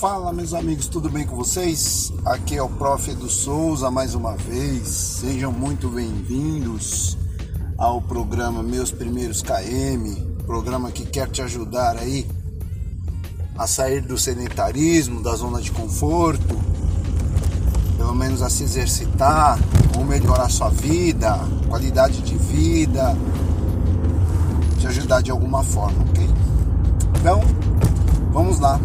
Fala, meus amigos, tudo bem com vocês? Aqui é o Prof. Edu Souza mais uma vez. Sejam muito bem-vindos ao programa Meus Primeiros KM, programa que quer te ajudar aí a sair do sedentarismo, da zona de conforto, pelo menos a se exercitar, ou melhorar sua vida, qualidade de vida, te ajudar de alguma forma, ok? Então, vamos lá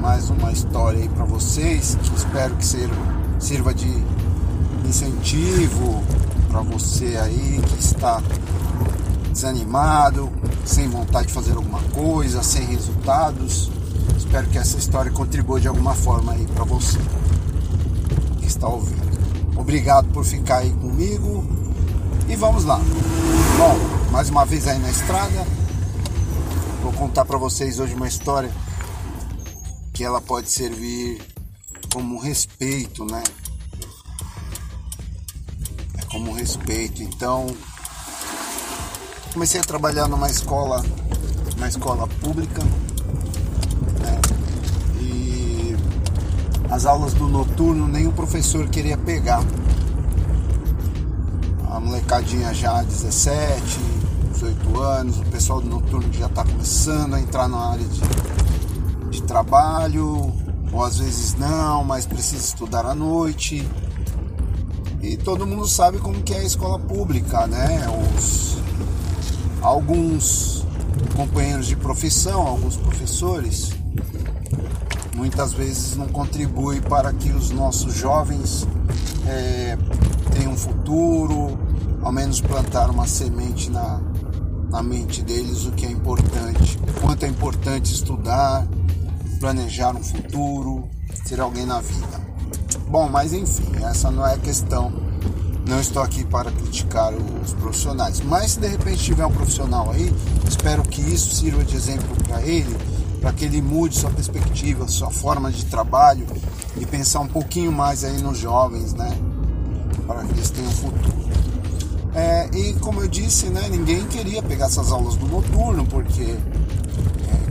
mais uma história aí para vocês, que espero que sirva de incentivo para você aí que está desanimado, sem vontade de fazer alguma coisa, sem resultados. Espero que essa história contribua de alguma forma aí para você que está ouvindo. Obrigado por ficar aí comigo e vamos lá. Bom, mais uma vez aí na estrada, vou contar para vocês hoje uma história que ela pode servir como respeito, né? É como respeito. Então, comecei a trabalhar numa escola, uma escola pública, né? E as aulas do noturno nenhum professor queria pegar. A molecadinha já 17, 18 anos, o pessoal do noturno já está começando a entrar na área de trabalho, ou às vezes não, mas precisa estudar à noite. E todo mundo sabe como que é a escola pública, né? Os, alguns companheiros de profissão, alguns professores, muitas vezes não contribuem para que os nossos jovens é, tenham um futuro, ao menos plantar uma semente na, na mente deles, o que é importante. Quanto é importante estudar, planejar um futuro, ser alguém na vida. Bom, mas enfim, essa não é a questão. Não estou aqui para criticar os profissionais, mas se de repente tiver um profissional aí, espero que isso sirva de exemplo para ele, para que ele mude sua perspectiva, sua forma de trabalho e pensar um pouquinho mais aí nos jovens, né? Para que eles tenham futuro. É, e como eu disse, né, ninguém queria pegar essas aulas do noturno, porque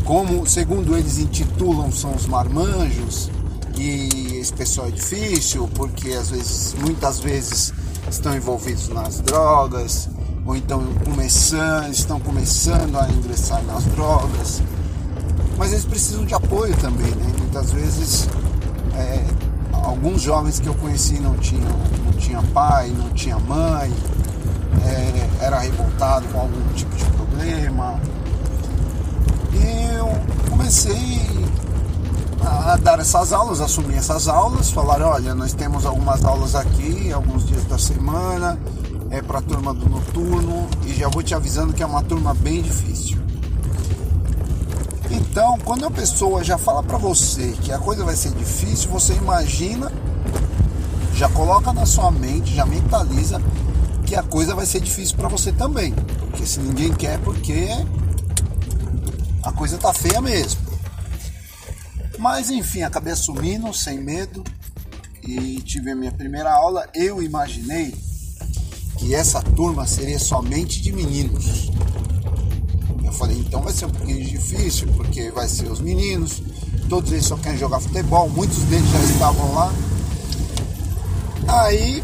como segundo eles intitulam são os marmanjos e esse pessoal é difícil porque às vezes muitas vezes estão envolvidos nas drogas ou então começando estão começando a ingressar nas drogas mas eles precisam de apoio também né? muitas vezes é, alguns jovens que eu conheci não tinham não tinha pai não tinha mãe é, era revoltado com algum tipo de problema comecei a dar essas aulas, assumir essas aulas, falar, olha, nós temos algumas aulas aqui, alguns dias da semana, é para a turma do noturno e já vou te avisando que é uma turma bem difícil. Então, quando a pessoa já fala para você que a coisa vai ser difícil, você imagina, já coloca na sua mente, já mentaliza que a coisa vai ser difícil para você também. Porque se ninguém quer, porque a coisa tá feia mesmo. Mas enfim, acabei assumindo sem medo e tive a minha primeira aula. Eu imaginei que essa turma seria somente de meninos. Eu falei, então vai ser um pouquinho difícil, porque vai ser os meninos, todos eles só querem jogar futebol, muitos deles já estavam lá. Aí,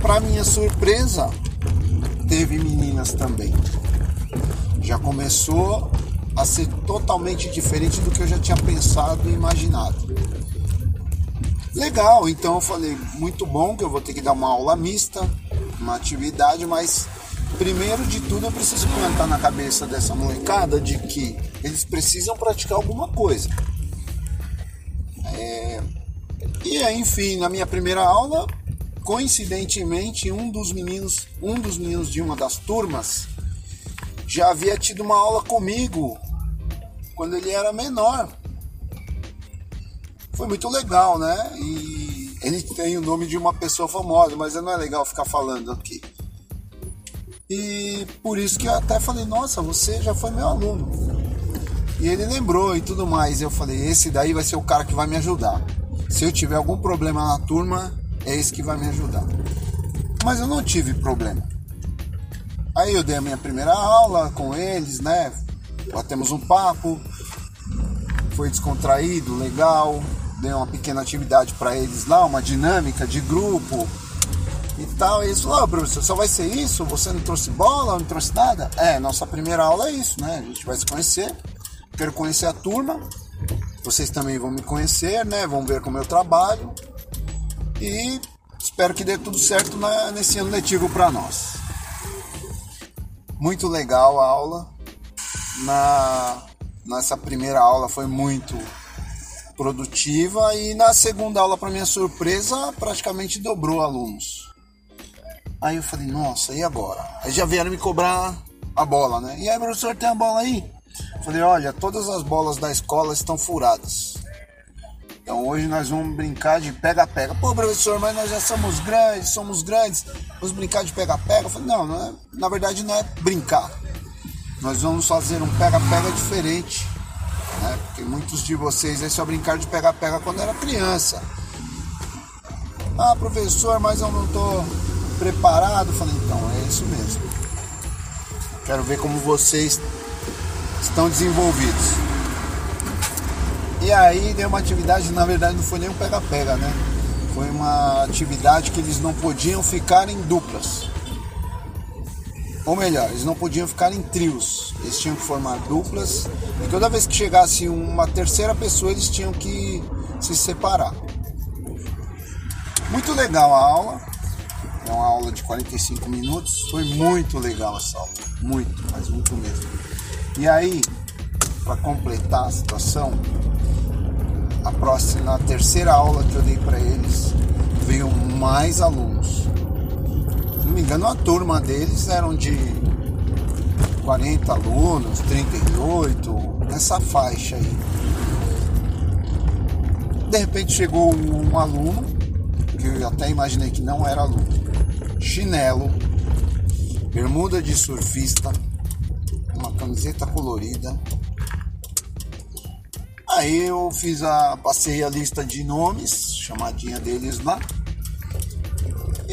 para minha surpresa, teve meninas também. Já começou a ser totalmente diferente do que eu já tinha pensado e imaginado. Legal, então eu falei, muito bom que eu vou ter que dar uma aula mista, uma atividade, mas primeiro de tudo eu preciso plantar na cabeça dessa molecada de que eles precisam praticar alguma coisa. É... E aí, enfim, na minha primeira aula, coincidentemente, um dos meninos, um dos meninos de uma das turmas já havia tido uma aula comigo quando ele era menor. Foi muito legal, né? E ele tem o nome de uma pessoa famosa, mas não é legal ficar falando aqui. E por isso que eu até falei, nossa, você já foi meu aluno. E ele lembrou e tudo mais. Eu falei, esse daí vai ser o cara que vai me ajudar. Se eu tiver algum problema na turma, é esse que vai me ajudar. Mas eu não tive problema. Aí eu dei a minha primeira aula com eles, né? Batemos um papo, foi descontraído, legal, dei uma pequena atividade para eles lá, uma dinâmica de grupo e tal. E eles falaram, oh, professor, só vai ser isso? Você não trouxe bola, não trouxe nada? É, nossa primeira aula é isso, né? A gente vai se conhecer, quero conhecer a turma, vocês também vão me conhecer, né? Vão ver como eu trabalho e espero que dê tudo certo nesse ano letivo para nós. Muito legal a aula. Na, nessa primeira aula foi muito produtiva e na segunda aula, para minha surpresa, praticamente dobrou alunos. Aí eu falei, nossa, e agora? Aí já vieram me cobrar a bola, né? E aí, professor, tem a bola aí? Eu falei, olha, todas as bolas da escola estão furadas. Então hoje nós vamos brincar de pega-pega. Pô, professor, mas nós já somos grandes, somos grandes, vamos brincar de pega-pega. Eu falei, não, não é, na verdade não é brincar. Nós vamos fazer um pega-pega diferente né? Porque muitos de vocês aí só brincaram de pega-pega quando era criança. Ah, professor, mas eu não estou preparado. Falei, então, é isso mesmo. Quero ver como vocês estão desenvolvidos. E aí deu uma atividade, na verdade não foi nem um pega-pega, né? Foi uma atividade que eles não podiam ficar em duplas. Ou melhor, eles não podiam ficar em trios, eles tinham que formar duplas. E toda vez que chegasse uma terceira pessoa eles tinham que se separar. Muito legal a aula, é uma aula de 45 minutos, foi muito legal essa aula, muito, mas muito mesmo. E aí, para completar a situação, a próxima, a terceira aula que eu dei para eles, veio mais alunos não me engano, a turma deles eram de 40 alunos, 38, nessa faixa aí. De repente chegou um aluno, que eu até imaginei que não era aluno, chinelo, bermuda de surfista, uma camiseta colorida. Aí eu fiz a. passei a lista de nomes, chamadinha deles lá.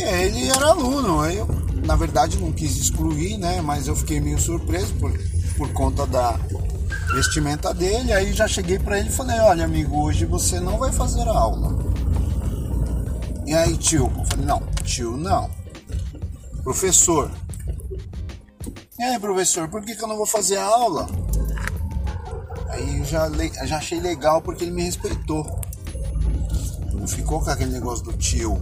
Ele era aluno, eu, na verdade, não quis excluir, né? Mas eu fiquei meio surpreso por, por conta da vestimenta dele. Aí já cheguei para ele e falei: Olha, amigo, hoje você não vai fazer a aula. E aí, tio? Eu falei: Não, tio, não. Professor. E aí, professor, por que, que eu não vou fazer a aula? Aí já, já achei legal porque ele me respeitou. Não ficou com aquele negócio do tio.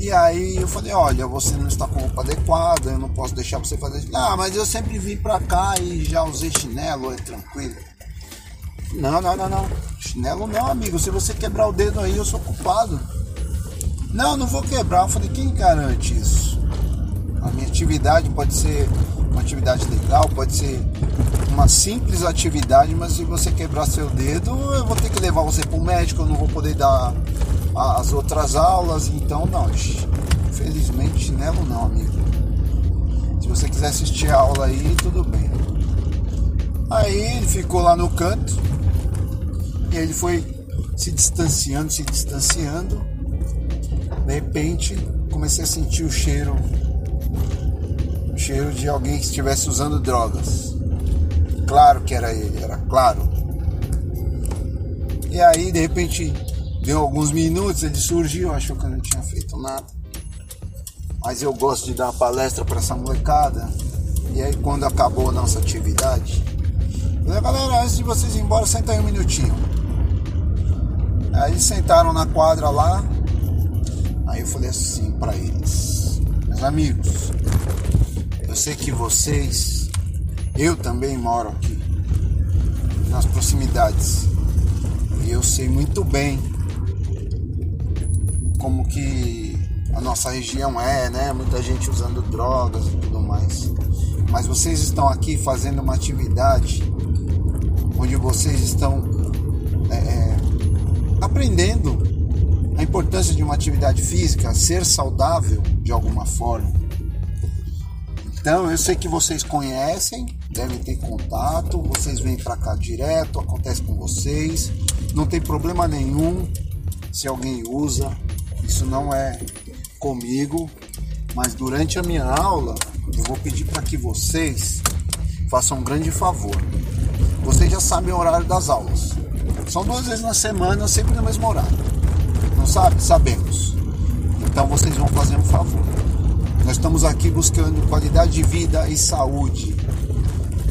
E aí eu falei, olha, você não está com roupa adequada, eu não posso deixar você fazer isso. Ah, mas eu sempre vim pra cá e já usei chinelo, é tranquilo. Não, não, não, não. Chinelo não, amigo. Se você quebrar o dedo aí, eu sou culpado. Não, não vou quebrar. Eu falei, quem garante isso? A minha atividade pode ser uma atividade legal, pode ser uma simples atividade, mas se você quebrar seu dedo, eu vou ter que levar você para o médico, eu não vou poder dar as outras aulas, então não. Infelizmente chinelo não, amigo. Se você quiser assistir a aula aí, tudo bem. Aí ele ficou lá no canto e ele foi se distanciando, se distanciando. De repente comecei a sentir o cheiro, o cheiro de alguém que estivesse usando drogas. Claro que era ele, era claro. E aí de repente Deu alguns minutos, ele surgiu, achou que eu não tinha feito nada. Mas eu gosto de dar palestra para essa molecada. E aí quando acabou a nossa atividade, eu falei, galera, antes de vocês ir embora, senta aí um minutinho. Aí sentaram na quadra lá. Aí eu falei assim para eles, meus amigos, eu sei que vocês, eu também moro aqui, nas proximidades. E eu sei muito bem como que a nossa região é, né? Muita gente usando drogas e tudo mais. Mas vocês estão aqui fazendo uma atividade onde vocês estão é, é, aprendendo a importância de uma atividade física, ser saudável de alguma forma. Então eu sei que vocês conhecem, devem ter contato, vocês vêm para cá direto, acontece com vocês, não tem problema nenhum se alguém usa, isso não é comigo, mas durante a minha aula eu vou pedir para que vocês façam um grande favor. Vocês já sabem o horário das aulas. São duas vezes na semana, sempre no mesmo horário. Não sabe? Sabemos. Então vocês vão fazer um favor. Nós estamos aqui buscando qualidade de vida e saúde.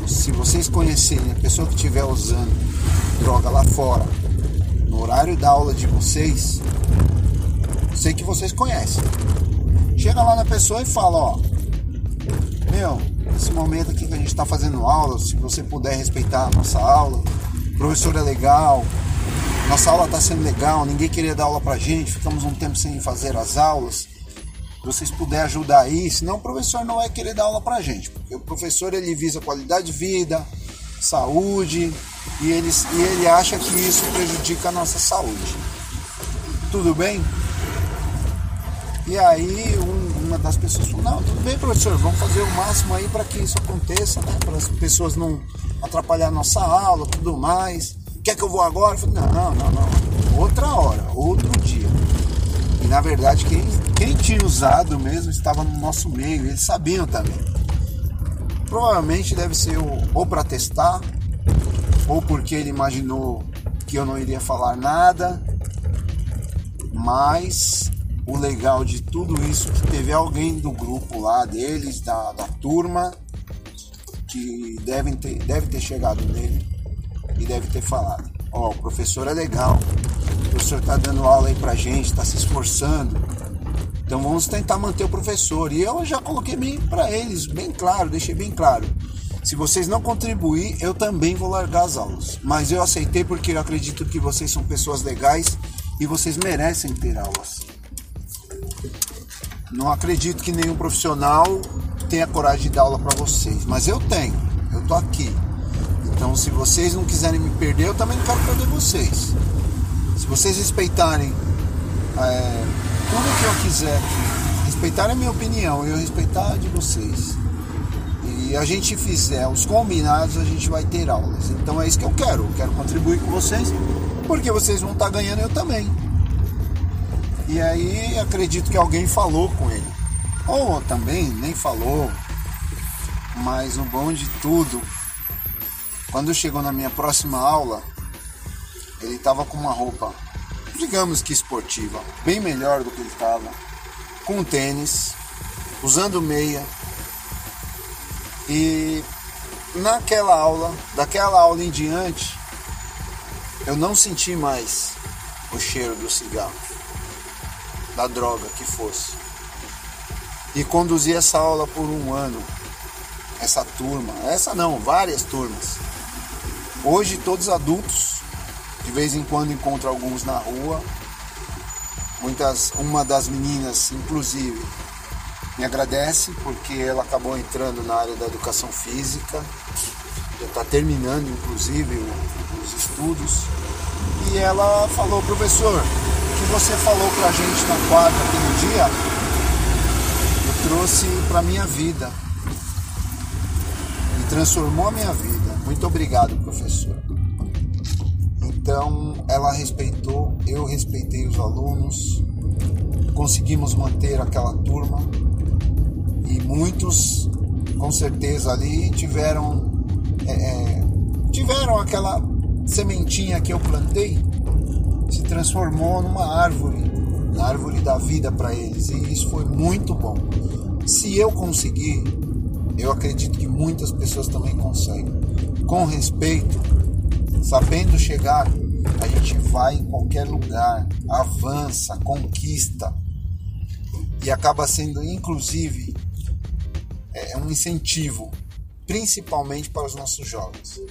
Se vocês conhecerem a pessoa que estiver usando droga lá fora, no horário da aula de vocês, sei que vocês conhecem. Chega lá na pessoa e fala, ó, meu, esse momento aqui que a gente está fazendo aula, se você puder respeitar a nossa aula, o professor é legal, nossa aula está sendo legal, ninguém queria dar aula pra gente, ficamos um tempo sem fazer as aulas. Vocês puderem ajudar aí, senão o professor não vai querer dar aula pra gente, porque o professor ele visa qualidade de vida, saúde e ele, e ele acha que isso prejudica a nossa saúde. Tudo bem? E aí um, uma das pessoas falou, não, tudo bem professor, vamos fazer o máximo aí para que isso aconteça, né? Para as pessoas não atrapalhar nossa aula, tudo mais quer que eu vou agora? Eu falei, não, não, não. Outra hora, outro dia. E na verdade, quem, quem tinha usado mesmo estava no nosso meio, eles sabiam também. Provavelmente deve ser ou para testar, ou porque ele imaginou que eu não iria falar nada. Mas o legal de tudo isso é que teve alguém do grupo lá deles, da, da turma, que devem ter, deve ter chegado nele e deve ter falado: Ó, oh, o professor é legal, o professor está dando aula aí pra gente, está se esforçando. Então vamos tentar manter o professor. E eu já coloquei bem para eles, bem claro, deixei bem claro. Se vocês não contribuir, eu também vou largar as aulas. Mas eu aceitei porque eu acredito que vocês são pessoas legais e vocês merecem ter aulas. Não acredito que nenhum profissional tenha coragem de dar aula para vocês, mas eu tenho. Eu tô aqui. Então, se vocês não quiserem me perder, eu também não quero perder vocês. Se vocês respeitarem é, tudo que eu quiser respeitarem a minha opinião eu respeitar a de vocês, e a gente fizer os combinados, a gente vai ter aulas. Então é isso que eu quero. Eu quero contribuir com vocês, porque vocês vão estar ganhando, eu também. E aí acredito que alguém falou com ele. Ou também nem falou. Mas o bom de tudo quando chegou na minha próxima aula, ele estava com uma roupa, digamos que esportiva, bem melhor do que ele estava, com tênis, usando meia. E naquela aula, daquela aula em diante, eu não senti mais o cheiro do cigarro, da droga que fosse. E conduzi essa aula por um ano, essa turma, essa não, várias turmas. Hoje todos adultos, de vez em quando encontro alguns na rua. Muitas, uma das meninas, inclusive, me agradece porque ela acabou entrando na área da educação física, já está terminando, inclusive, os estudos. E ela falou, professor, que você falou para a gente na quadra aquele dia, eu trouxe para minha vida e transformou a minha vida. Muito obrigado, professor. Então, ela respeitou, eu respeitei os alunos, conseguimos manter aquela turma e muitos, com certeza, ali tiveram, é, é tiveram aquela sementinha que eu plantei, transformou numa árvore, na árvore da vida para eles, e isso foi muito bom. Se eu conseguir, eu acredito que muitas pessoas também conseguem com respeito, sabendo chegar, a gente vai em qualquer lugar, avança, conquista e acaba sendo inclusive é, um incentivo, principalmente para os nossos jovens.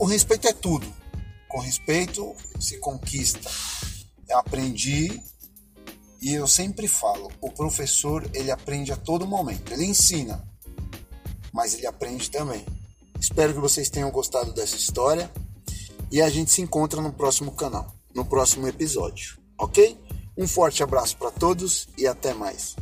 O respeito é tudo. Com respeito se conquista. Eu aprendi e eu sempre falo, o professor ele aprende a todo momento. Ele ensina, mas ele aprende também. Espero que vocês tenham gostado dessa história e a gente se encontra no próximo canal, no próximo episódio, ok? Um forte abraço para todos e até mais.